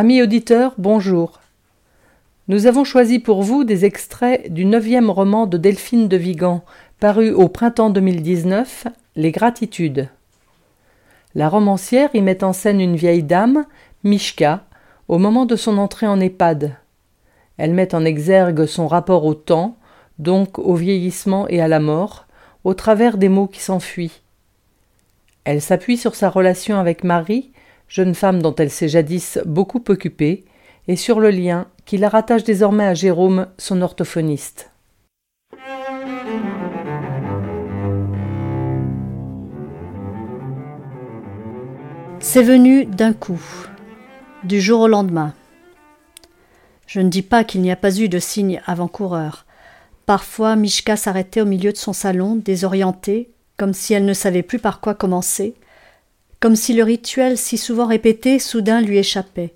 Amis auditeurs, bonjour. Nous avons choisi pour vous des extraits du neuvième roman de Delphine de Vigan, paru au printemps 2019, Les Gratitudes. La romancière y met en scène une vieille dame, Mishka, au moment de son entrée en EHPAD. Elle met en exergue son rapport au temps, donc au vieillissement et à la mort, au travers des mots qui s'enfuient. Elle s'appuie sur sa relation avec Marie, jeune femme dont elle s'est jadis beaucoup occupée, et sur le lien qui la rattache désormais à Jérôme, son orthophoniste. C'est venu d'un coup, du jour au lendemain. Je ne dis pas qu'il n'y a pas eu de signe avant-coureur. Parfois, Mishka s'arrêtait au milieu de son salon, désorientée, comme si elle ne savait plus par quoi commencer, comme si le rituel si souvent répété soudain lui échappait.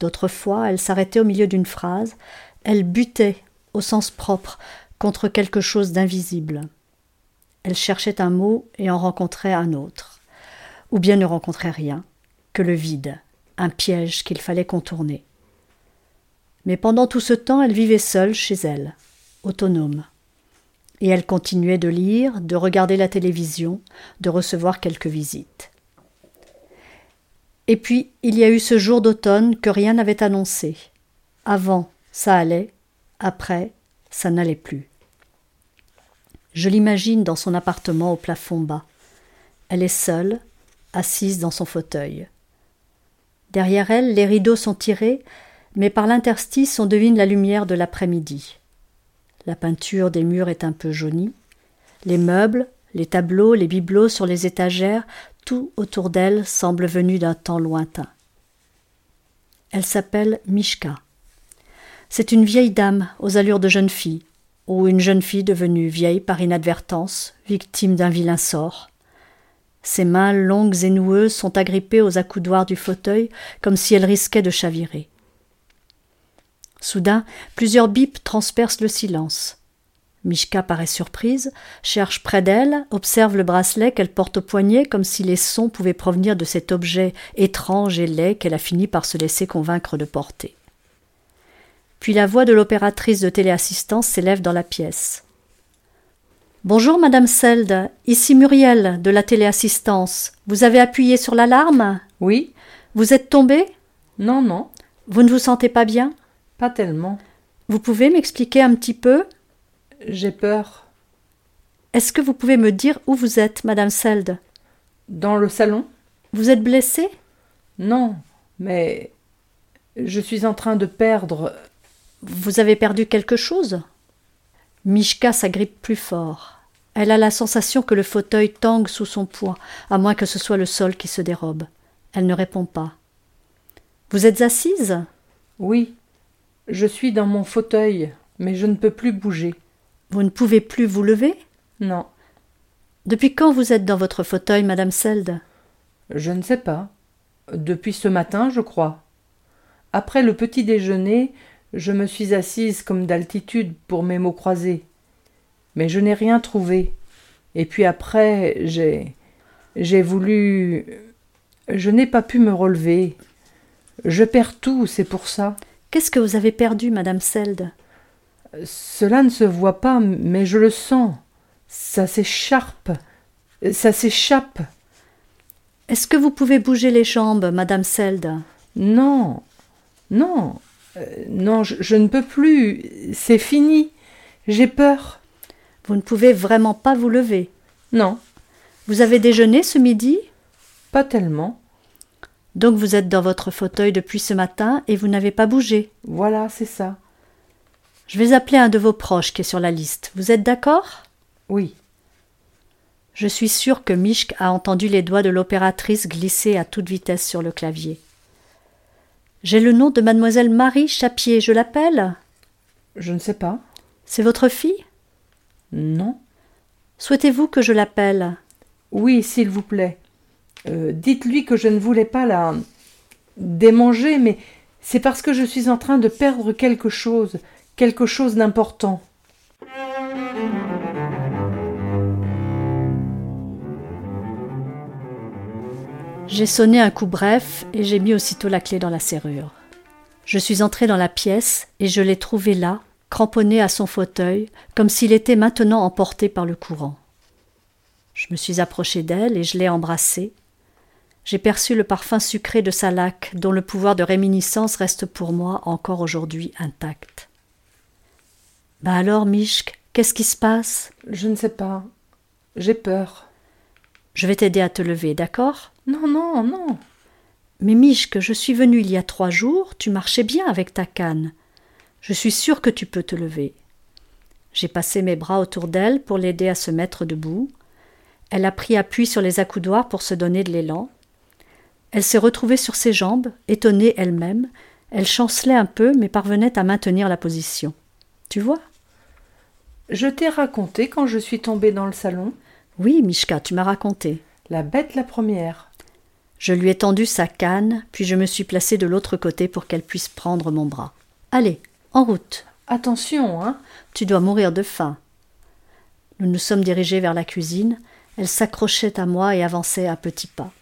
D'autres fois, elle s'arrêtait au milieu d'une phrase, elle butait, au sens propre, contre quelque chose d'invisible. Elle cherchait un mot et en rencontrait un autre, ou bien ne rencontrait rien, que le vide, un piège qu'il fallait contourner. Mais pendant tout ce temps, elle vivait seule chez elle, autonome. Et elle continuait de lire, de regarder la télévision, de recevoir quelques visites. Et puis, il y a eu ce jour d'automne que rien n'avait annoncé. Avant, ça allait, après, ça n'allait plus. Je l'imagine dans son appartement au plafond bas. Elle est seule, assise dans son fauteuil. Derrière elle, les rideaux sont tirés, mais par l'interstice on devine la lumière de l'après-midi. La peinture des murs est un peu jaunie. Les meubles, les tableaux, les bibelots sur les étagères, tout autour d'elle semble venu d'un temps lointain. Elle s'appelle Mishka. C'est une vieille dame aux allures de jeune fille, ou une jeune fille devenue vieille par inadvertance, victime d'un vilain sort. Ses mains longues et noueuses sont agrippées aux accoudoirs du fauteuil comme si elles risquaient de chavirer. Soudain, plusieurs bips transpercent le silence. Mishka paraît surprise, cherche près d'elle, observe le bracelet qu'elle porte au poignet comme si les sons pouvaient provenir de cet objet étrange et laid qu'elle a fini par se laisser convaincre de porter. Puis la voix de l'opératrice de téléassistance s'élève dans la pièce. Bonjour, Madame Seld, ici Muriel de la téléassistance. Vous avez appuyé sur l'alarme? Oui Vous êtes tombée? Non, non, Vous ne vous sentez pas bien? Pas tellement. Vous pouvez m'expliquer un petit peu? J'ai peur. Est-ce que vous pouvez me dire où vous êtes, Madame Seld? Dans le salon Vous êtes blessée Non, mais je suis en train de perdre. Vous avez perdu quelque chose? Mishka s'agrippe plus fort. Elle a la sensation que le fauteuil tangue sous son poids, à moins que ce soit le sol qui se dérobe. Elle ne répond pas. Vous êtes assise? Oui, je suis dans mon fauteuil, mais je ne peux plus bouger. Vous ne pouvez plus vous lever? Non, Depuis quand vous êtes dans votre fauteuil, Madame Seld? Je ne sais pas. Depuis ce matin, je crois. Après le petit déjeuner, je me suis assise comme d'altitude pour mes mots croisés. Mais je n'ai rien trouvé. Et puis après, j'ai. J'ai voulu. Je n'ai pas pu me relever. Je perds tout, c'est pour ça. Qu'est-ce que vous avez perdu, Madame Seld? Cela ne se voit pas, mais je le sens. Ça s'écharpe. Ça s'échappe. Est-ce que vous pouvez bouger les jambes, Madame Seld? Non, non, euh, non, je, ne peux plus. C'est fini. J'ai peur. Vous ne pouvez vraiment pas vous lever? Non. Vous avez déjeuné ce midi? Pas tellement. Donc vous êtes dans votre fauteuil depuis ce matin et vous n'avez pas bougé Voilà, c'est ça. Je vais appeler un de vos proches qui est sur la liste. Vous êtes d'accord? Oui. Je suis sûre que Mishk a entendu les doigts de l'opératrice glisser à toute vitesse sur le clavier. J'ai le nom de mademoiselle Marie Chapier, je l'appelle? Je ne sais pas. C'est votre fille? Non. Souhaitez-vous que je l'appelle? Oui, s'il vous plaît. Euh, dites-lui que je ne voulais pas la démanger, mais c'est parce que je suis en train de perdre quelque chose, quelque chose d'important. J'ai sonné un coup bref et j'ai mis aussitôt la clé dans la serrure. Je suis entré dans la pièce et je l'ai trouvé là, cramponné à son fauteuil, comme s'il était maintenant emporté par le courant. Je me suis approché d'elle et je l'ai embrassée. J'ai perçu le parfum sucré de sa laque, dont le pouvoir de réminiscence reste pour moi encore aujourd'hui intact. Bah alors, Mishk, qu'est-ce qui se passe? Je ne sais pas. J'ai peur. Je vais t'aider à te lever, d'accord? Non, non, non. Mais Mishk, je suis venu il y a trois jours, tu marchais bien avec ta canne. Je suis sûre que tu peux te lever. J'ai passé mes bras autour d'elle pour l'aider à se mettre debout. Elle a pris appui sur les accoudoirs pour se donner de l'élan. Elle s'est retrouvée sur ses jambes, étonnée elle-même. Elle chancelait un peu, mais parvenait à maintenir la position. Tu vois? Je t'ai raconté quand je suis tombée dans le salon Oui, Mishka, tu m'as raconté. La bête la première. Je lui ai tendu sa canne, puis je me suis placée de l'autre côté pour qu'elle puisse prendre mon bras. Allez, en route. Attention, hein. Tu dois mourir de faim. Nous nous sommes dirigés vers la cuisine. Elle s'accrochait à moi et avançait à petits pas.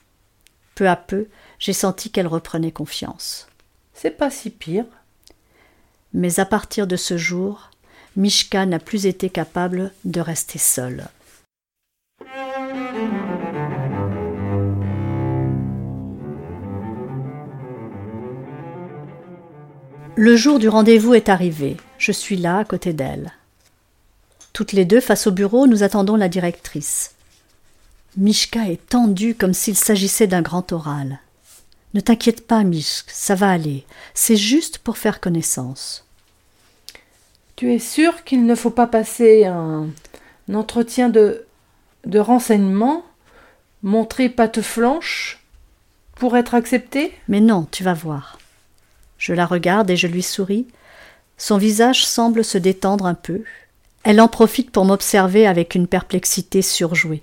Peu à peu, j'ai senti qu'elle reprenait confiance. C'est pas si pire. Mais à partir de ce jour, Mishka n'a plus été capable de rester seule. Le jour du rendez-vous est arrivé. Je suis là, à côté d'elle. Toutes les deux, face au bureau, nous attendons la directrice. Mishka est tendue comme s'il s'agissait d'un grand oral. Ne t'inquiète pas, Mishk, ça va aller. C'est juste pour faire connaissance. Tu es sûr qu'il ne faut pas passer un, entretien de, de renseignement, montrer patte flanche, pour être accepté? Mais non, tu vas voir. Je la regarde et je lui souris. Son visage semble se détendre un peu. Elle en profite pour m'observer avec une perplexité surjouée.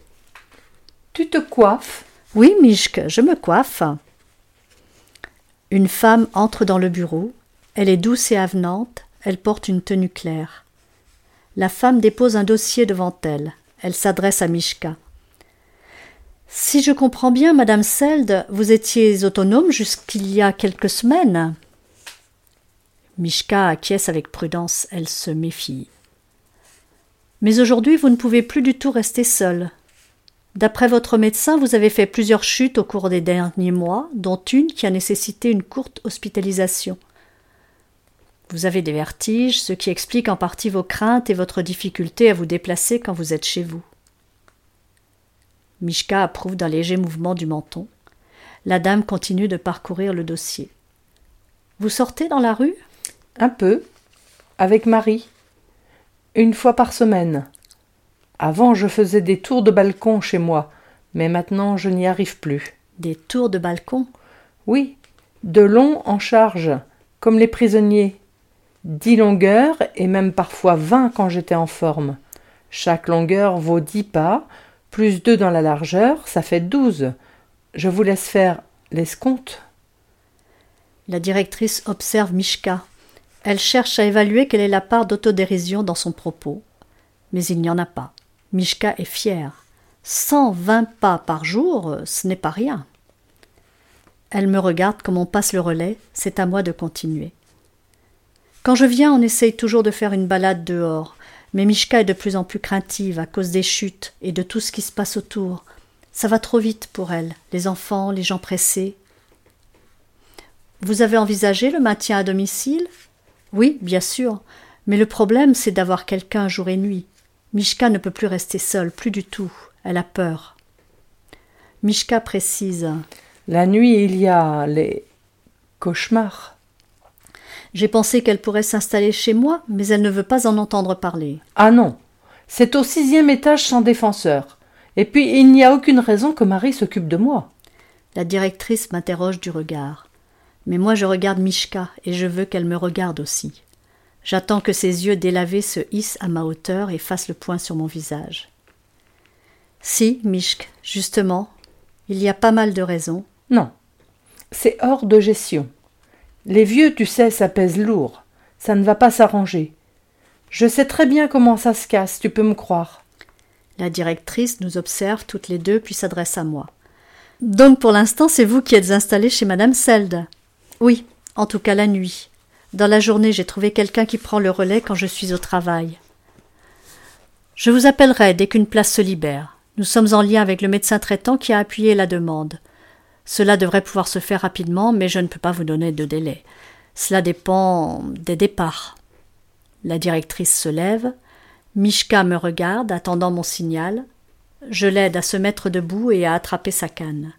Tu te coiffes? Oui, Mishk, je me coiffe. Une femme entre dans le bureau. Elle est douce et avenante. Elle porte une tenue claire. La femme dépose un dossier devant elle. Elle s'adresse à Mishka. Si je comprends bien, Madame Seld, vous étiez autonome jusqu'il y a quelques semaines. Mishka acquiesce avec prudence, elle se méfie. Mais aujourd'hui, vous ne pouvez plus du tout rester seule. D'après votre médecin, vous avez fait plusieurs chutes au cours des derniers mois, dont une qui a nécessité une courte hospitalisation. Vous avez des vertiges, ce qui explique en partie vos craintes et votre difficulté à vous déplacer quand vous êtes chez vous. Mishka approuve d'un léger mouvement du menton. La dame continue de parcourir le dossier. Vous sortez dans la rue? Un peu. Avec Marie. Une fois par semaine. Avant, je faisais des tours de balcon chez moi, mais maintenant je n'y arrive plus. Des tours de balcon? Oui, de longs en charge, comme les prisonniers. Dix longueurs et même parfois vingt quand j'étais en forme. Chaque longueur vaut dix pas, plus deux dans la largeur, ça fait douze. Je vous laisse faire l'escompte. La directrice observe Mishka. Elle cherche à évaluer quelle est la part d'autodérision dans son propos. Mais il n'y en a pas. Mishka est fière. Cent vingt pas par jour, ce n'est pas rien. Elle me regarde comme on passe le relais, c'est à moi de continuer. Quand je viens, on essaye toujours de faire une balade dehors, mais Mishka est de plus en plus craintive à cause des chutes et de tout ce qui se passe autour. Ça va trop vite pour elle, les enfants, les gens pressés. Vous avez envisagé le maintien à domicile? Oui, bien sûr, mais le problème c'est d'avoir quelqu'un jour et nuit. Mishka ne peut plus rester seule, plus du tout. Elle a peur. Mishka précise. La nuit, il y a les cauchemars. J'ai pensé qu'elle pourrait s'installer chez moi, mais elle ne veut pas en entendre parler. Ah non, c'est au sixième étage sans défenseur. Et puis il n'y a aucune raison que Marie s'occupe de moi. La directrice m'interroge du regard. Mais moi je regarde Mishka et je veux qu'elle me regarde aussi. J'attends que ses yeux délavés se hissent à ma hauteur et fassent le point sur mon visage. Si, Mishk, justement, il y a pas mal de raisons. Non, c'est hors de gestion. Les vieux, tu sais, ça pèse lourd. Ça ne va pas s'arranger. Je sais très bien comment ça se casse, tu peux me croire. La directrice nous observe toutes les deux puis s'adresse à moi. Donc pour l'instant, c'est vous qui êtes installée chez madame Seld? Oui, en tout cas la nuit. Dans la journée, j'ai trouvé quelqu'un qui prend le relais quand je suis au travail. Je vous appellerai dès qu'une place se libère. Nous sommes en lien avec le médecin traitant qui a appuyé la demande. Cela devrait pouvoir se faire rapidement, mais je ne peux pas vous donner de délai. Cela dépend des départs. La directrice se lève. Mishka me regarde, attendant mon signal. Je l'aide à se mettre debout et à attraper sa canne.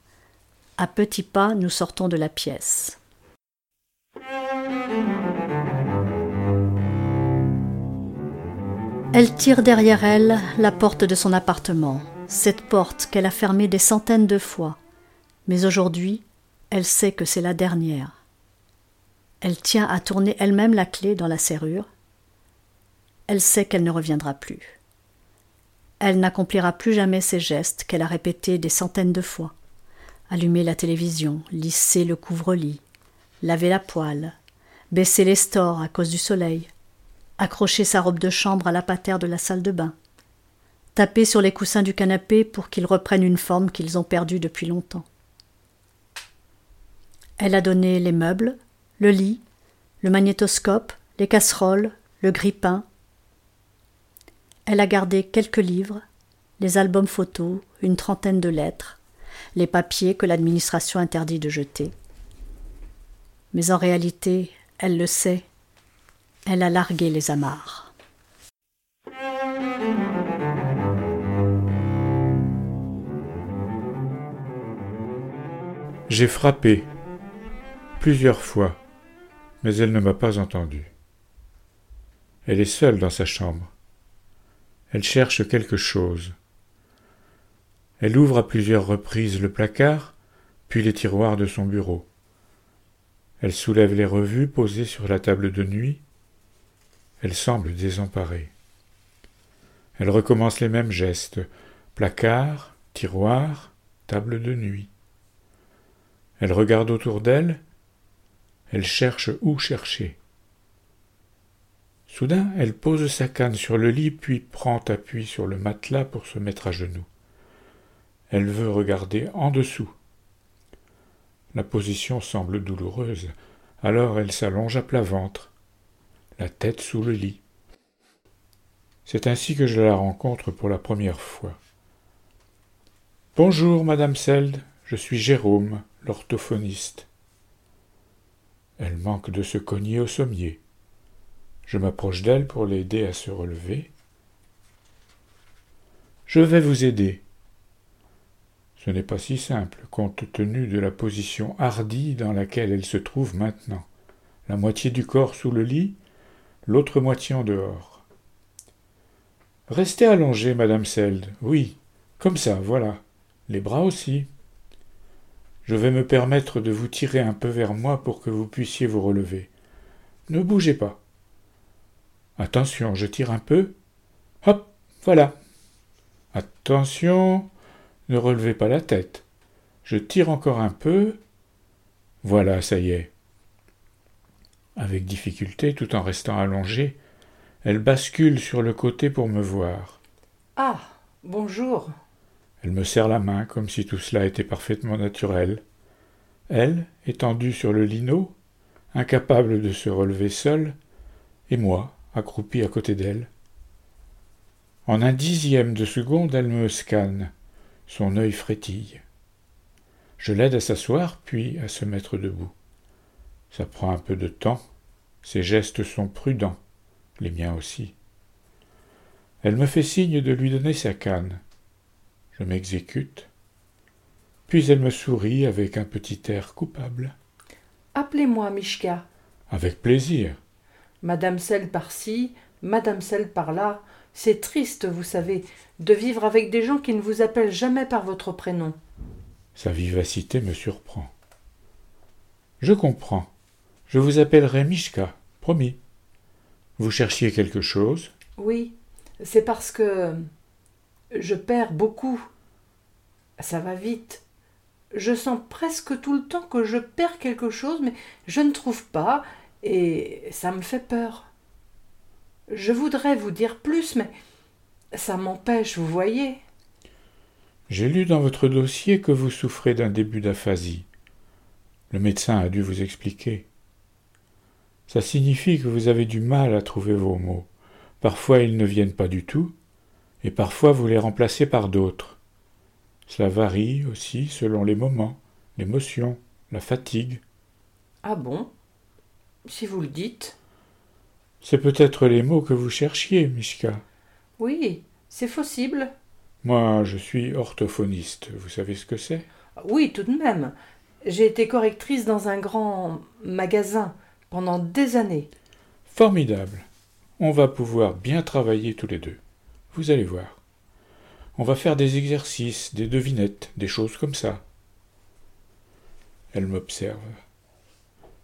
À petits pas, nous sortons de la pièce. Elle tire derrière elle la porte de son appartement, cette porte qu'elle a fermée des centaines de fois. Mais aujourd'hui, elle sait que c'est la dernière. Elle tient à tourner elle-même la clé dans la serrure, elle sait qu'elle ne reviendra plus. Elle n'accomplira plus jamais ces gestes qu'elle a répétés des centaines de fois. Allumer la télévision, lisser le couvre-lit, laver la poêle, baisser les stores à cause du soleil, accrocher sa robe de chambre à la patère de la salle de bain, taper sur les coussins du canapé pour qu'ils reprennent une forme qu'ils ont perdue depuis longtemps. Elle a donné les meubles, le lit, le magnétoscope, les casseroles, le grille-pain, elle a gardé quelques livres, les albums photos, une trentaine de lettres, les papiers que l'administration interdit de jeter. Mais en réalité, elle le sait, elle a largué les amarres. J'ai frappé plusieurs fois, mais elle ne m'a pas entendu. Elle est seule dans sa chambre. Elle cherche quelque chose. Elle ouvre à plusieurs reprises le placard, puis les tiroirs de son bureau. Elle soulève les revues posées sur la table de nuit. Elle semble désemparée. Elle recommence les mêmes gestes placard, tiroir, table de nuit. Elle regarde autour d'elle. Elle cherche où chercher. Soudain, elle pose sa canne sur le lit, puis prend appui sur le matelas pour se mettre à genoux. Elle veut regarder en dessous. La position semble douloureuse, alors elle s'allonge à plat ventre, la tête sous le lit. C'est ainsi que je la rencontre pour la première fois. Bonjour, madame Seld, je suis Jérôme, l'orthophoniste. Elle manque de se cogner au sommier. Je m'approche d'elle pour l'aider à se relever. Je vais vous aider. Ce n'est pas si simple, compte tenu de la position hardie dans laquelle elle se trouve maintenant. La moitié du corps sous le lit, l'autre moitié en dehors. Restez allongée, madame Seld. Oui, comme ça, voilà. Les bras aussi. Je vais me permettre de vous tirer un peu vers moi pour que vous puissiez vous relever. Ne bougez pas. Attention, je tire un peu. Hop, voilà. Attention, ne relevez pas la tête. Je tire encore un peu. Voilà, ça y est. Avec difficulté, tout en restant allongée, elle bascule sur le côté pour me voir. Ah, bonjour. Elle me serre la main comme si tout cela était parfaitement naturel. Elle, étendue sur le lino, incapable de se relever seule, et moi, accroupie à côté d'elle. En un dixième de seconde, elle me scanne, Son œil frétille. Je l'aide à s'asseoir, puis à se mettre debout. Ça prend un peu de temps. Ses gestes sont prudents, les miens aussi. Elle me fait signe de lui donner sa canne. Je m'exécute. Puis elle me sourit avec un petit air coupable. Appelez-moi Mishka. Avec plaisir. Madame Selle par-ci, Madame Selle par-là. C'est triste, vous savez, de vivre avec des gens qui ne vous appellent jamais par votre prénom. Sa vivacité me surprend. Je comprends. Je vous appellerai Mishka, promis. Vous cherchiez quelque chose? Oui, c'est parce que je perds beaucoup. Ça va vite. Je sens presque tout le temps que je perds quelque chose, mais je ne trouve pas, et ça me fait peur. Je voudrais vous dire plus, mais ça m'empêche, vous voyez. J'ai lu dans votre dossier que vous souffrez d'un début d'aphasie. Le médecin a dû vous expliquer. Ça signifie que vous avez du mal à trouver vos mots. Parfois ils ne viennent pas du tout, et parfois vous les remplacez par d'autres. Cela varie aussi selon les moments, l'émotion, la fatigue. Ah bon? Si vous le dites. C'est peut-être les mots que vous cherchiez, Mishka. Oui, c'est possible. Moi, je suis orthophoniste. Vous savez ce que c'est? Oui, tout de même. J'ai été correctrice dans un grand magasin pendant des années. Formidable. On va pouvoir bien travailler tous les deux. Vous allez voir. On va faire des exercices, des devinettes, des choses comme ça. Elle m'observe.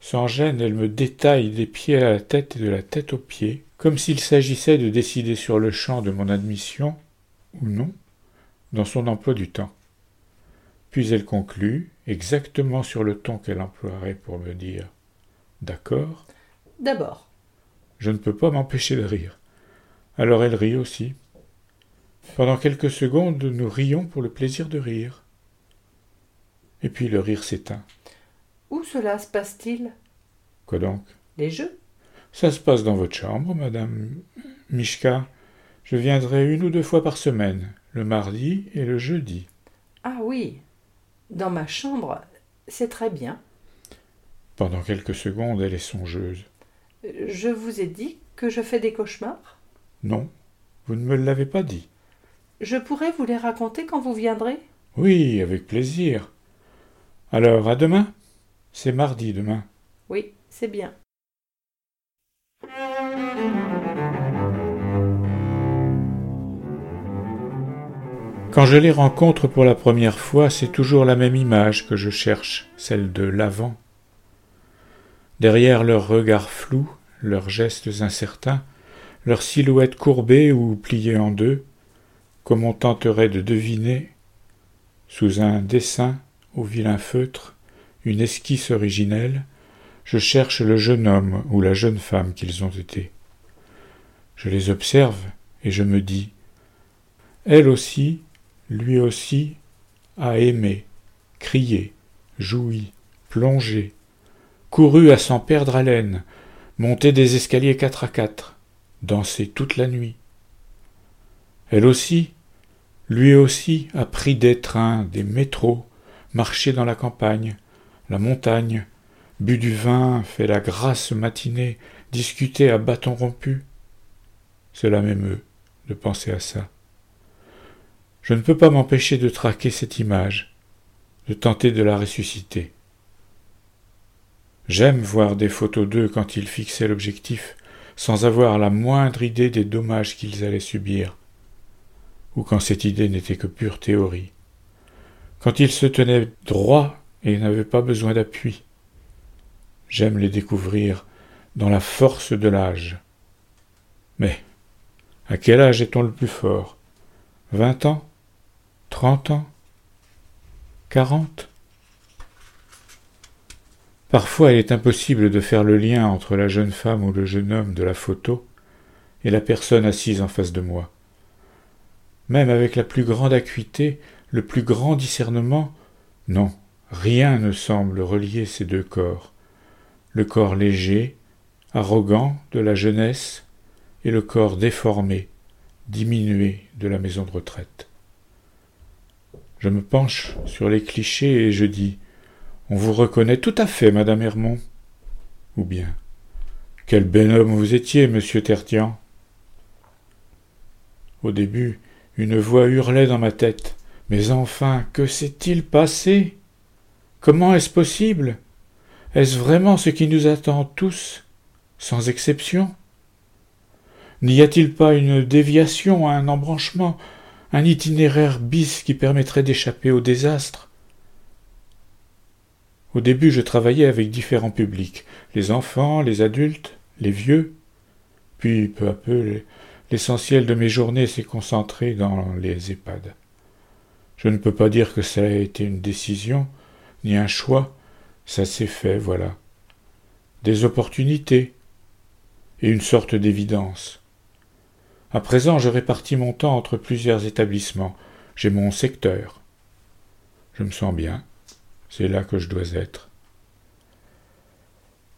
Sans gêne, elle me détaille des pieds à la tête et de la tête aux pieds, comme s'il s'agissait de décider sur le champ de mon admission, ou non, dans son emploi du temps. Puis elle conclut, exactement sur le ton qu'elle emploierait pour me dire D'accord D'abord. Je ne peux pas m'empêcher de rire. Alors elle rit aussi. Pendant quelques secondes, nous rions pour le plaisir de rire. Et puis le rire s'éteint. Où cela se passe-t-il? Quoi donc? Les jeux? Ça se passe dans votre chambre, madame Mishka. Je viendrai une ou deux fois par semaine, le mardi et le jeudi. Ah oui, dans ma chambre, c'est très bien. Pendant quelques secondes, elle est songeuse. Je vous ai dit que je fais des cauchemars? Non, vous ne me l'avez pas dit. Je pourrais vous les raconter quand vous viendrez? Oui, avec plaisir. Alors, à demain? C'est mardi demain. Oui, c'est bien. Quand je les rencontre pour la première fois, c'est toujours la même image que je cherche, celle de l'avant. Derrière leurs regards flous, leurs gestes incertains, leurs silhouettes courbées ou pliées en deux, comme on tenterait de deviner, sous un dessin au vilain feutre, une esquisse originelle, je cherche le jeune homme ou la jeune femme qu'ils ont été. Je les observe et je me dis Elle aussi, lui aussi, a aimé, crié, joui, plongé, couru à s'en perdre haleine, monté des escaliers quatre à quatre, dansé toute la nuit. Elle aussi, lui aussi a pris des trains, des métros, marché dans la campagne, la montagne, bu du vin, fait la grasse matinée, discuté à bâton rompu. Cela m'émeut de penser à ça. Je ne peux pas m'empêcher de traquer cette image, de tenter de la ressusciter. J'aime voir des photos d'eux quand ils fixaient l'objectif, sans avoir la moindre idée des dommages qu'ils allaient subir, ou quand cette idée n'était que pure théorie, quand ils se tenaient droit et n'avaient pas besoin d'appui. J'aime les découvrir dans la force de l'âge. Mais à quel âge est-on le plus fort? Vingt ans? Trente ans? Quarante? Parfois il est impossible de faire le lien entre la jeune femme ou le jeune homme de la photo et la personne assise en face de moi. Même avec la plus grande acuité, le plus grand discernement, non, rien ne semble relier ces deux corps. Le corps léger, arrogant de la jeunesse, et le corps déformé, diminué de la maison de retraite. Je me penche sur les clichés et je dis On vous reconnaît tout à fait, madame Hermont. Ou bien Quel bel homme vous étiez, monsieur Tertian. Au début, une voix hurlait dans ma tête. Mais enfin, que s'est-il passé? Comment est-ce possible? Est-ce vraiment ce qui nous attend tous, sans exception? N'y a-t-il pas une déviation, un embranchement, un itinéraire bis qui permettrait d'échapper au désastre? Au début, je travaillais avec différents publics, les enfants, les adultes, les vieux. Puis, peu à peu, l'essentiel de mes journées s'est concentré dans les EHPAD. Je ne peux pas dire que ça a été une décision, ni un choix, ça s'est fait, voilà. Des opportunités et une sorte d'évidence. À présent, je répartis mon temps entre plusieurs établissements. J'ai mon secteur. Je me sens bien. C'est là que je dois être.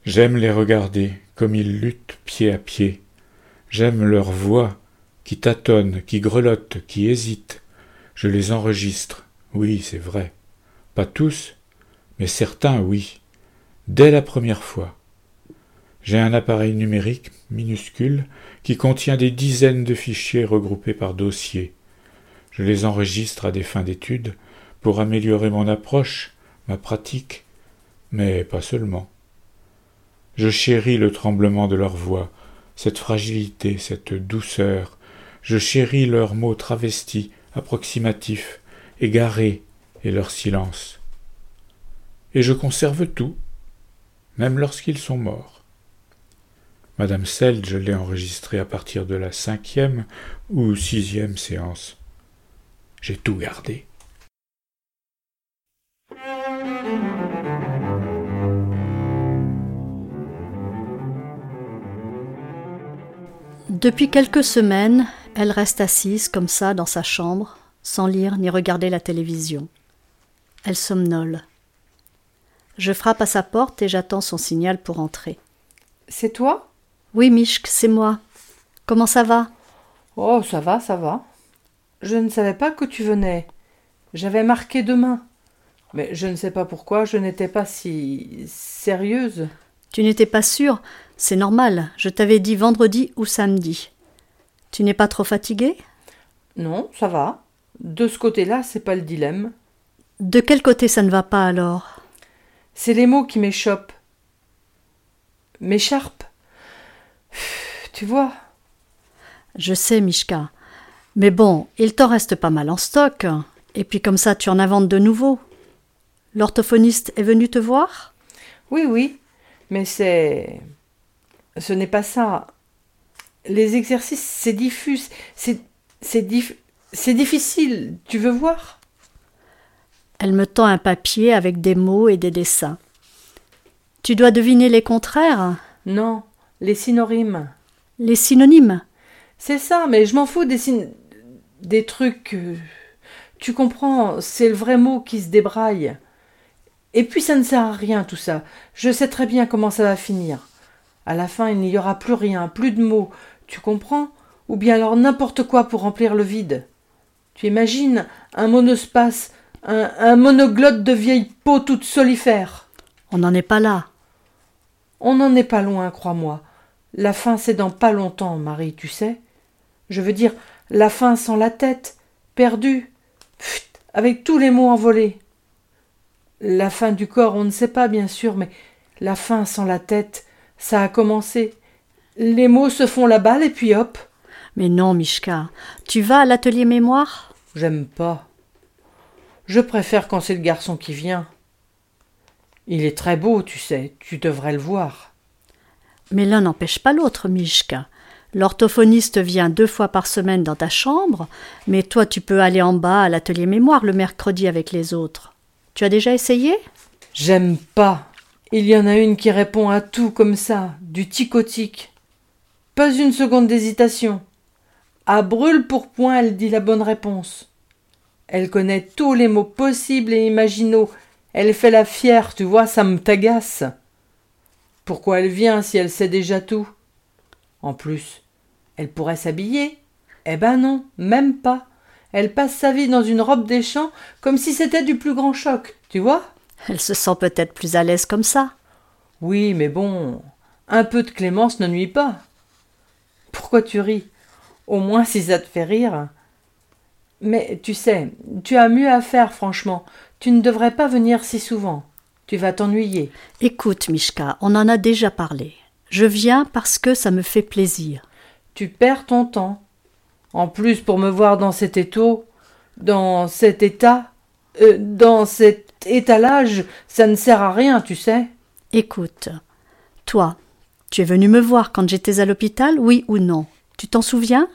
J'aime les regarder comme ils luttent pied à pied. J'aime leur voix qui tâtonne, qui grelotte, qui hésite. Je les enregistre. Oui, c'est vrai. Pas tous, mais certains, oui, dès la première fois. J'ai un appareil numérique minuscule qui contient des dizaines de fichiers regroupés par dossier. Je les enregistre à des fins d'études pour améliorer mon approche, ma pratique, mais pas seulement. Je chéris le tremblement de leur voix, cette fragilité, cette douceur. Je chéris leurs mots travestis, approximatifs, égarés, et leur silence et je conserve tout, même lorsqu'ils sont morts. Madame Seld, je l'ai enregistré à partir de la cinquième ou sixième séance. J'ai tout gardé. Depuis quelques semaines, elle reste assise comme ça dans sa chambre, sans lire ni regarder la télévision. Elle somnole. Je frappe à sa porte et j'attends son signal pour entrer. C'est toi? Oui, Mishk, c'est moi. Comment ça va? Oh, ça va, ça va. Je ne savais pas que tu venais. J'avais marqué demain. Mais je ne sais pas pourquoi je n'étais pas si sérieuse. Tu n'étais pas sûre? C'est normal. Je t'avais dit vendredi ou samedi. Tu n'es pas trop fatiguée Non, ça va. De ce côté-là, c'est pas le dilemme. De quel côté ça ne va pas alors? C'est les mots qui m'échoppent. M'écharpent. Tu vois Je sais, Mishka. Mais bon, il t'en reste pas mal en stock. Et puis comme ça, tu en inventes de nouveaux. L'orthophoniste est venu te voir? Oui, oui. Mais c'est. Ce n'est pas ça. Les exercices, c'est diffus. C'est. C'est C'est difficile. Tu veux voir? Elle me tend un papier avec des mots et des dessins. Tu dois deviner les contraires? Non, les synonymes. Les synonymes? C'est ça, mais je m'en fous des des trucs. Euh, tu comprends, c'est le vrai mot qui se débraille. Et puis ça ne sert à rien tout ça. Je sais très bien comment ça va finir. À la fin, il n'y aura plus rien, plus de mots. Tu comprends? Ou bien alors n'importe quoi pour remplir le vide. Tu imagines un monospace un, monoglotte de vieille peau toute solifère. On n'en est pas là. On n'en est pas loin, crois-moi. La fin, c'est dans pas longtemps, Marie, tu sais. Je veux dire, la fin sans la tête, perdue, avec tous les mots envolés. La fin du corps, on ne sait pas, bien sûr, mais la fin sans la tête, ça a commencé. Les mots se font la balle et puis hop. Mais non, Mishka, tu vas à l'atelier mémoire? J'aime pas. Je préfère quand c'est le garçon qui vient. Il est très beau, tu sais, tu devrais le voir. Mais l'un n'empêche pas l'autre, Mishka. L'orthophoniste vient deux fois par semaine dans ta chambre, mais toi tu peux aller en bas à l'atelier mémoire le mercredi avec les autres. Tu as déjà essayé? J'aime pas. Il y en a une qui répond à tout comme ça, du ticotique. Pas une seconde d'hésitation. À brûle pour point, elle dit la bonne réponse. Elle connaît tous les mots possibles et imaginaux. Elle fait la fière, tu vois, ça me t'agace. Pourquoi elle vient si elle sait déjà tout? En plus, elle pourrait s'habiller. Eh ben non, même pas. Elle passe sa vie dans une robe des champs comme si c'était du plus grand choc, tu vois? Elle se sent peut-être plus à l'aise comme ça. Oui, mais bon, un peu de clémence ne nuit pas. Pourquoi tu ris? Au moins si ça te fait rire. Mais tu sais, tu as mieux à faire, franchement. Tu ne devrais pas venir si souvent. Tu vas t'ennuyer. Écoute, Mishka, on en a déjà parlé. Je viens parce que ça me fait plaisir. Tu perds ton temps. En plus, pour me voir dans cet étau, dans cet état, euh, dans cet étalage, ça ne sert à rien, tu sais. Écoute, toi, tu es venu me voir quand j'étais à l'hôpital, oui ou non? Tu t'en souviens?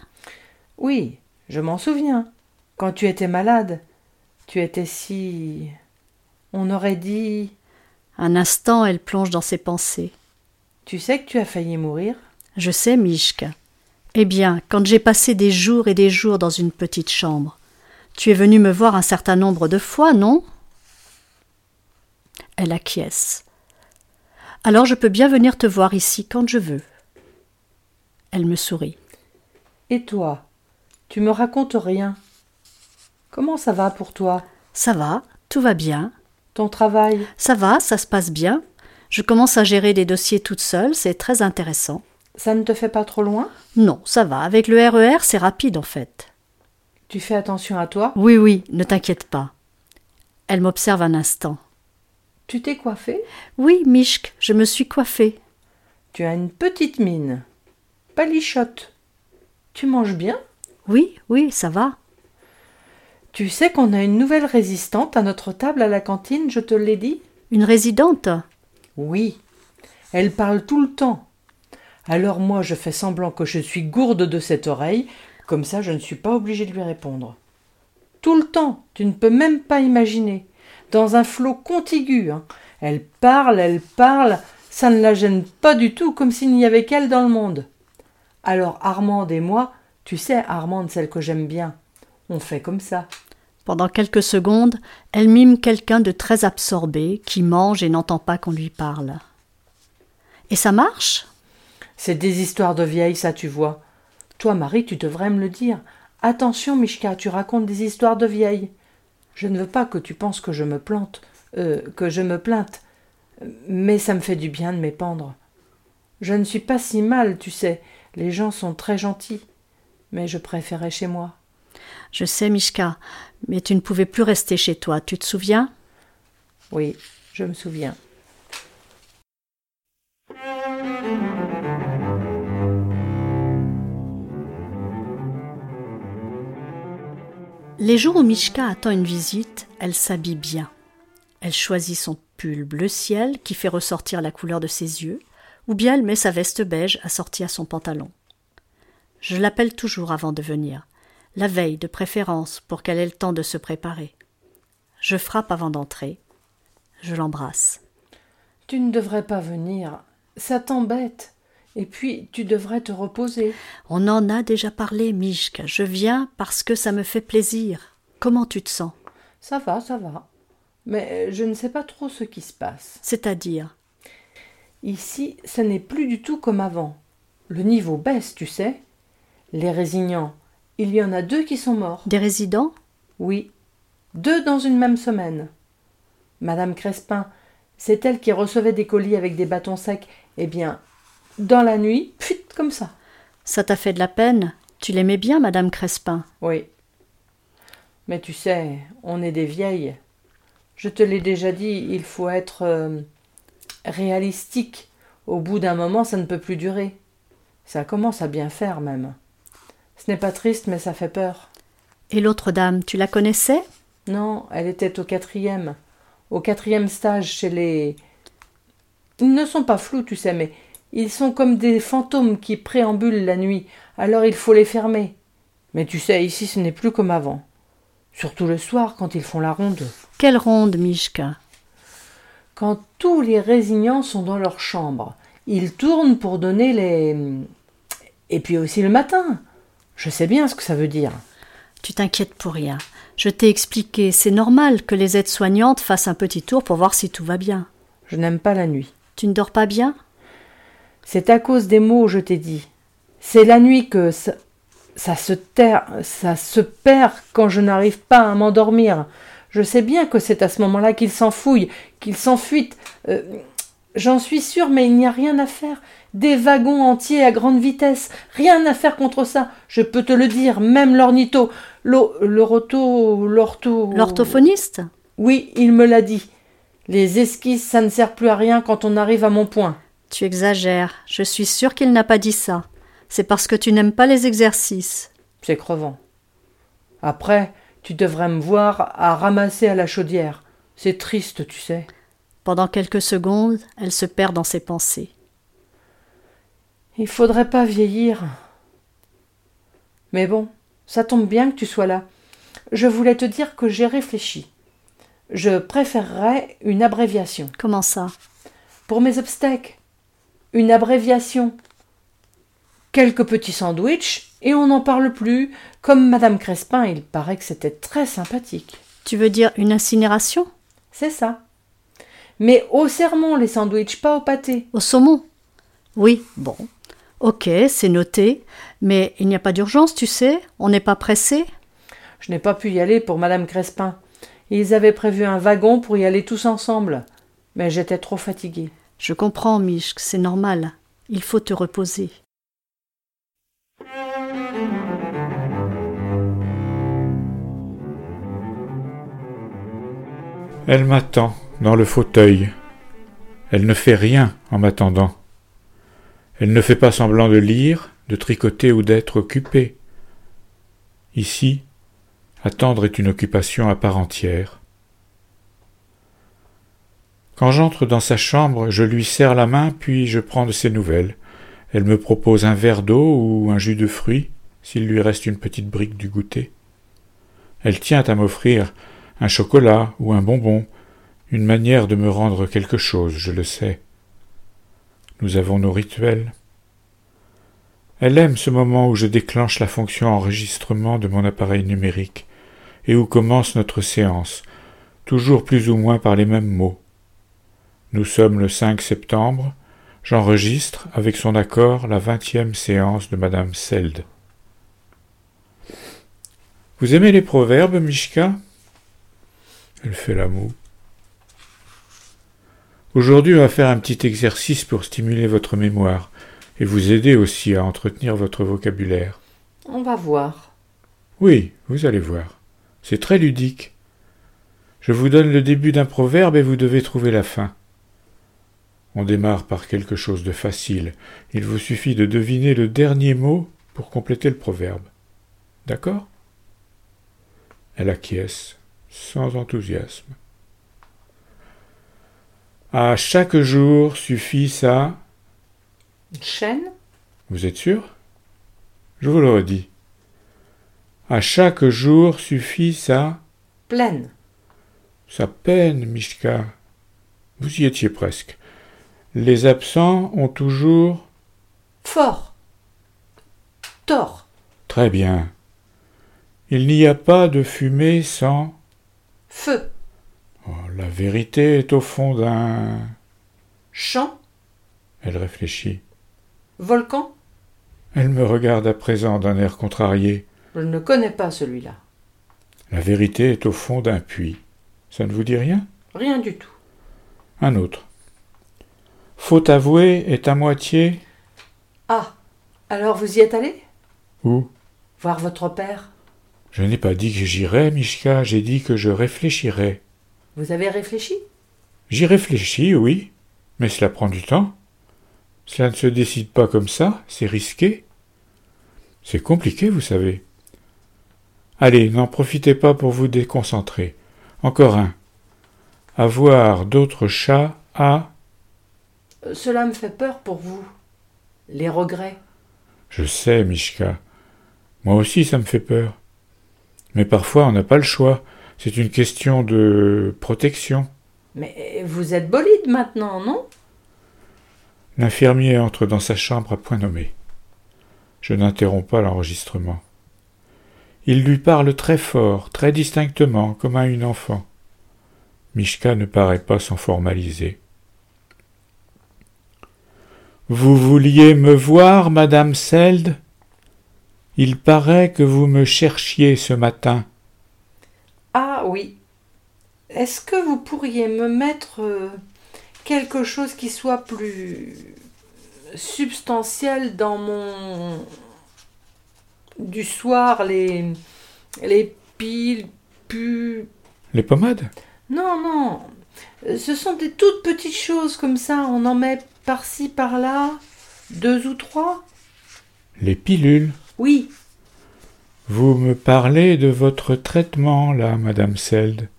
Oui, je m'en souviens. Quand tu étais malade, tu étais si. On aurait dit. Un instant, elle plonge dans ses pensées. Tu sais que tu as failli mourir? Je sais, Mishka. Eh bien, quand j'ai passé des jours et des jours dans une petite chambre, tu es venu me voir un certain nombre de fois, non? Elle acquiesce. Alors je peux bien venir te voir ici quand je veux. Elle me sourit. Et toi Tu me racontes rien. Comment ça va pour toi? Ça va, tout va bien. Ton travail? Ça va, ça se passe bien. Je commence à gérer des dossiers toute seule, c'est très intéressant. Ça ne te fait pas trop loin? Non, ça va. Avec le RER, e c'est rapide en fait. Tu fais attention à toi? Oui, oui, ne t'inquiète pas. Elle m'observe un instant. Tu t'es coiffée? Oui, Mishk, je me suis coiffée. Tu as une petite mine. Palichotte. Tu manges bien? Oui, oui, ça va. Tu sais qu'on a une nouvelle résistante à notre table à la cantine, je te l'ai dit? Une résidente? Oui. Elle parle tout le temps. Alors moi je fais semblant que je suis gourde de cette oreille, comme ça je ne suis pas obligée de lui répondre. Tout le temps, tu ne peux même pas imaginer. Dans un flot contigu. Hein. Elle parle, elle parle, ça ne la gêne pas du tout, comme s'il n'y avait qu'elle dans le monde. Alors Armande et moi, tu sais, Armande, celle que j'aime bien, on fait comme ça. Pendant quelques secondes, elle mime quelqu'un de très absorbé, qui mange et n'entend pas qu'on lui parle. Et ça marche? C'est des histoires de vieilles, ça, tu vois. Toi, Marie, tu devrais me le dire. Attention, Mishka, tu racontes des histoires de vieilles. Je ne veux pas que tu penses que je me plante, euh, que je me plainte. Mais ça me fait du bien de m'épandre. Je ne suis pas si mal, tu sais. Les gens sont très gentils. Mais je préférais chez moi. Je sais, Mishka, mais tu ne pouvais plus rester chez toi, tu te souviens? Oui, je me souviens. Les jours où Mishka attend une visite, elle s'habille bien. Elle choisit son pull bleu ciel qui fait ressortir la couleur de ses yeux, ou bien elle met sa veste beige assortie à son pantalon. Je l'appelle toujours avant de venir, la veille de préférence pour qu'elle ait le temps de se préparer. Je frappe avant d'entrer. Je l'embrasse. Tu ne devrais pas venir. Ça t'embête. Et puis, tu devrais te reposer. On en a déjà parlé, Mishka. Je viens parce que ça me fait plaisir. Comment tu te sens? Ça va, ça va. Mais je ne sais pas trop ce qui se passe. C'est-à-dire? Ici, ce n'est plus du tout comme avant. Le niveau baisse, tu sais. Les résignants, il y en a deux qui sont morts. Des résidents? Oui. Deux dans une même semaine. Madame Crespin, c'est elle qui recevait des colis avec des bâtons secs. Eh bien, dans la nuit, pfut, comme ça. Ça t'a fait de la peine? Tu l'aimais bien, Madame Crespin? Oui. Mais tu sais, on est des vieilles. Je te l'ai déjà dit, il faut être euh, réalistique. Au bout d'un moment, ça ne peut plus durer. Ça commence à bien faire même. Ce n'est pas triste, mais ça fait peur. Et l'autre dame, tu la connaissais? Non, elle était au quatrième. Au quatrième stage chez les. Ils ne sont pas flous, tu sais, mais ils sont comme des fantômes qui préambulent la nuit, alors il faut les fermer. Mais tu sais, ici ce n'est plus comme avant. Surtout le soir, quand ils font la ronde. Quelle ronde, Mishka? Quand tous les résignants sont dans leur chambre, ils tournent pour donner les. Et puis aussi le matin. Je sais bien ce que ça veut dire. Tu t'inquiètes pour rien. Je t'ai expliqué, c'est normal que les aides-soignantes fassent un petit tour pour voir si tout va bien. Je n'aime pas la nuit. Tu ne dors pas bien? C'est à cause des mots, je t'ai dit. C'est la nuit que ça... ça se terre, ça se perd quand je n'arrive pas à m'endormir. Je sais bien que c'est à ce moment-là qu'il s'enfouille, qu'il s'enfuite. Euh, j'en suis sûre, mais il n'y a rien à faire. Des wagons entiers à grande vitesse. Rien à faire contre ça. Je peux te le dire, même l'ornitho, l'oroto, l'ortho. L'orthophoniste? Oui, il me l'a dit. Les esquisses, ça ne sert plus à rien quand on arrive à mon point. Tu exagères. Je suis sûre qu'il n'a pas dit ça. C'est parce que tu n'aimes pas les exercices. C'est crevant. Après, tu devrais me voir à ramasser à la chaudière. C'est triste, tu sais. Pendant quelques secondes, elle se perd dans ses pensées. Il faudrait pas vieillir. Mais bon, ça tombe bien que tu sois là. Je voulais te dire que j'ai réfléchi. Je préférerais une abréviation. Comment ça? Pour mes obstacles. Une abréviation quelques petits sandwichs, et on n'en parle plus. Comme Madame Crespin, il paraît que c'était très sympathique. Tu veux dire une incinération? C'est ça. Mais au sermon, les sandwichs, pas au pâté. Au saumon? Oui, bon. Ok, c'est noté. Mais il n'y a pas d'urgence, tu sais? On n'est pas pressé? Je n'ai pas pu y aller pour Madame Crespin. Ils avaient prévu un wagon pour y aller tous ensemble. Mais j'étais trop fatiguée. Je comprends, Michk, c'est normal. Il faut te reposer. Elle m'attend dans le fauteuil. Elle ne fait rien en m'attendant. Elle ne fait pas semblant de lire, de tricoter ou d'être occupée. Ici, attendre est une occupation à part entière. Quand j'entre dans sa chambre, je lui serre la main, puis je prends de ses nouvelles. Elle me propose un verre d'eau ou un jus de fruits, s'il lui reste une petite brique du goûter. Elle tient à m'offrir un chocolat ou un bonbon, une manière de me rendre quelque chose, je le sais. Nous avons nos rituels. Elle aime ce moment où je déclenche la fonction enregistrement de mon appareil numérique et où commence notre séance, toujours plus ou moins par les mêmes mots. Nous sommes le 5 septembre, j'enregistre, avec son accord, la vingtième séance de Madame Seld. Vous aimez les proverbes, Mishka? Elle fait la moue. Aujourd'hui, on va faire un petit exercice pour stimuler votre mémoire et vous aider aussi à entretenir votre vocabulaire. On va voir. Oui, vous allez voir. C'est très ludique. Je vous donne le début d'un proverbe et vous devez trouver la fin. On démarre par quelque chose de facile. Il vous suffit de deviner le dernier mot pour compléter le proverbe. D'accord? Elle acquiesce sans enthousiasme. À chaque jour suffit sa chaîne? Vous êtes sûr? Je vous le redis. À chaque jour suffit sa pleine. Sa peine, Mishka. Vous y étiez presque. Les absents ont toujours fort. Tort. Très bien. Il n'y a pas de fumée sans Feu. Oh, la vérité est au fond d'un. Champ. Elle réfléchit. Volcan. Elle me regarde à présent d'un air contrarié. Je ne connais pas celui-là. La vérité est au fond d'un puits. Ça ne vous dit rien? Rien du tout. Un autre. Faut avouer est à moitié. Ah. Alors vous y êtes allé? Où? Voir votre père. Je n'ai pas dit que j'irais, Mishka, j'ai dit que je réfléchirais. Vous avez réfléchi? J'y réfléchis, oui, mais cela prend du temps. Cela ne se décide pas comme ça, c'est risqué. C'est compliqué, vous savez. Allez, n'en profitez pas pour vous déconcentrer. Encore un. Avoir d'autres chats à. Cela me fait peur pour vous. Les regrets. Je sais, Mishka. Moi aussi, ça me fait peur. Mais parfois, on n'a pas le choix. C'est une question de protection. Mais vous êtes bolide maintenant, non? L'infirmier entre dans sa chambre à point nommé. Je n'interromps pas l'enregistrement. Il lui parle très fort, très distinctement, comme à une enfant. Mishka ne paraît pas s'en formaliser. Vous vouliez me voir, madame Seld? Il paraît que vous me cherchiez ce matin. Ah oui. Est-ce que vous pourriez me mettre euh, quelque chose qui soit plus substantiel dans mon du soir les les piles pu Les pommades? Non non, ce sont des toutes petites choses comme ça, on en met par-ci par-là, deux ou trois. Les pilules Oui. Vous me parlez de votre traitement là, madame Seld.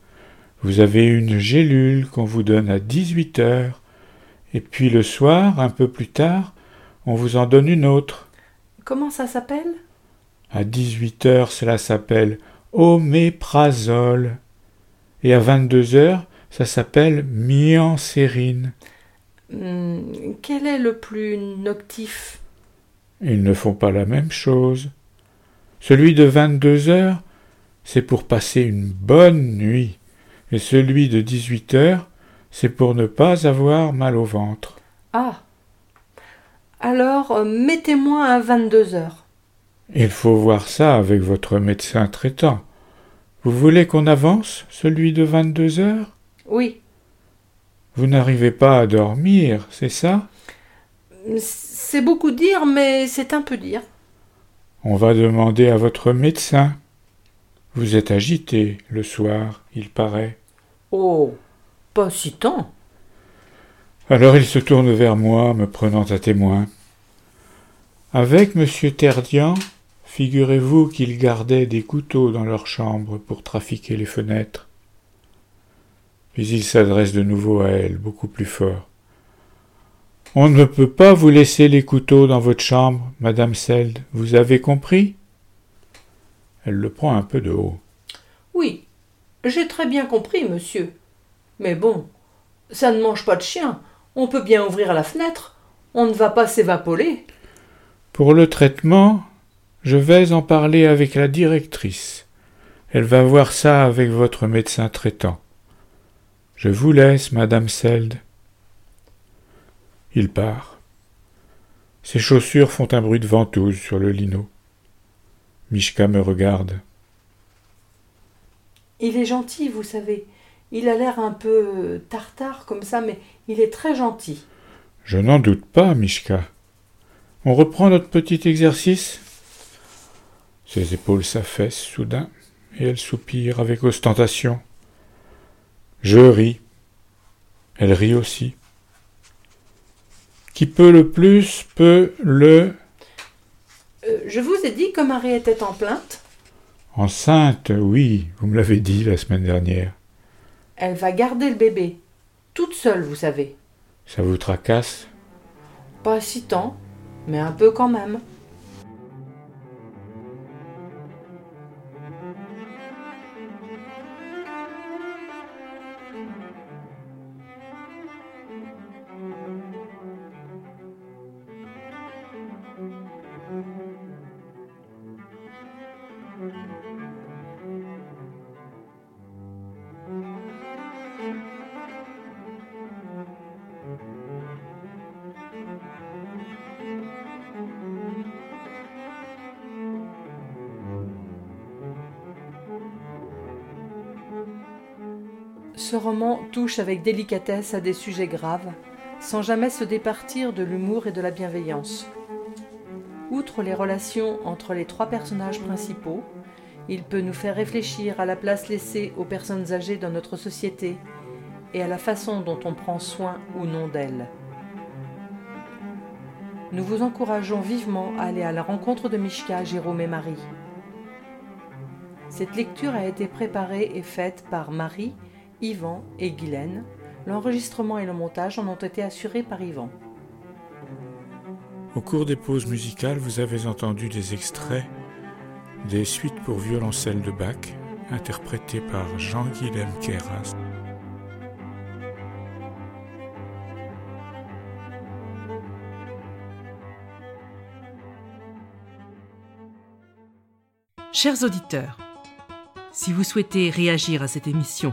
Vous avez une gélule qu'on vous donne à dix-huit heures, et puis le soir, un peu plus tard, on vous en donne une autre. Comment ça s'appelle? À dix-huit heures, cela s'appelle oméprazole. Et à vingt-deux heures, ça s'appelle myancérine. Hmm, quel est le plus noctif? Ils ne font pas la même chose. Celui de vingt-deux heures, c'est pour passer une bonne nuit, et celui de dix-huit heures, c'est pour ne pas avoir mal au ventre. Ah. Alors, euh, mettez-moi à vingt-deux heures. Il faut voir ça avec votre médecin traitant. Vous voulez qu'on avance, celui de vingt-deux heures? Oui. Vous n'arrivez pas à dormir, c'est ça? C'est beaucoup dire, mais c'est un peu dire. On va demander à votre médecin. Vous êtes agité le soir, il paraît. Oh, pas si tant. Alors il se tourne vers moi, me prenant à témoin. Avec monsieur Terdian, figurez-vous qu'ils gardaient des couteaux dans leur chambre pour trafiquer les fenêtres. Puis il s'adresse de nouveau à elle, beaucoup plus fort. On ne peut pas vous laisser les couteaux dans votre chambre, madame Seld, vous avez compris? Elle le prend un peu de haut. Oui, j'ai très bien compris, monsieur. Mais bon, ça ne mange pas de chien. On peut bien ouvrir la fenêtre. On ne va pas s'évaporer. Pour le traitement, je vais en parler avec la directrice. Elle va voir ça avec votre médecin traitant. Je vous laisse, madame Seld. Il part. Ses chaussures font un bruit de ventouse sur le lino. Mishka me regarde. Il est gentil, vous savez. Il a l'air un peu tartare comme ça, mais il est très gentil. Je n'en doute pas, Mishka. On reprend notre petit exercice? Ses épaules s'affaissent soudain, et elle soupire avec ostentation. Je ris. Elle rit aussi. Qui peut le plus peut le. Euh, je vous ai dit que Marie était en plainte. Enceinte, oui, vous me l'avez dit la semaine dernière. Elle va garder le bébé. Toute seule, vous savez. Ça vous tracasse? Pas si tant, mais un peu quand même. Avec délicatesse à des sujets graves, sans jamais se départir de l'humour et de la bienveillance. Outre les relations entre les trois personnages principaux, il peut nous faire réfléchir à la place laissée aux personnes âgées dans notre société et à la façon dont on prend soin ou non d'elles. Nous vous encourageons vivement à aller à la rencontre de Mishka, Jérôme et Marie. Cette lecture a été préparée et faite par Marie Yvan et Guylaine. L'enregistrement et le montage en ont été assurés par Yvan. Au cours des pauses musicales, vous avez entendu des extraits des suites pour violoncelle de Bach, interprétées par Jean-Guilhem Keras. Chers auditeurs, si vous souhaitez réagir à cette émission,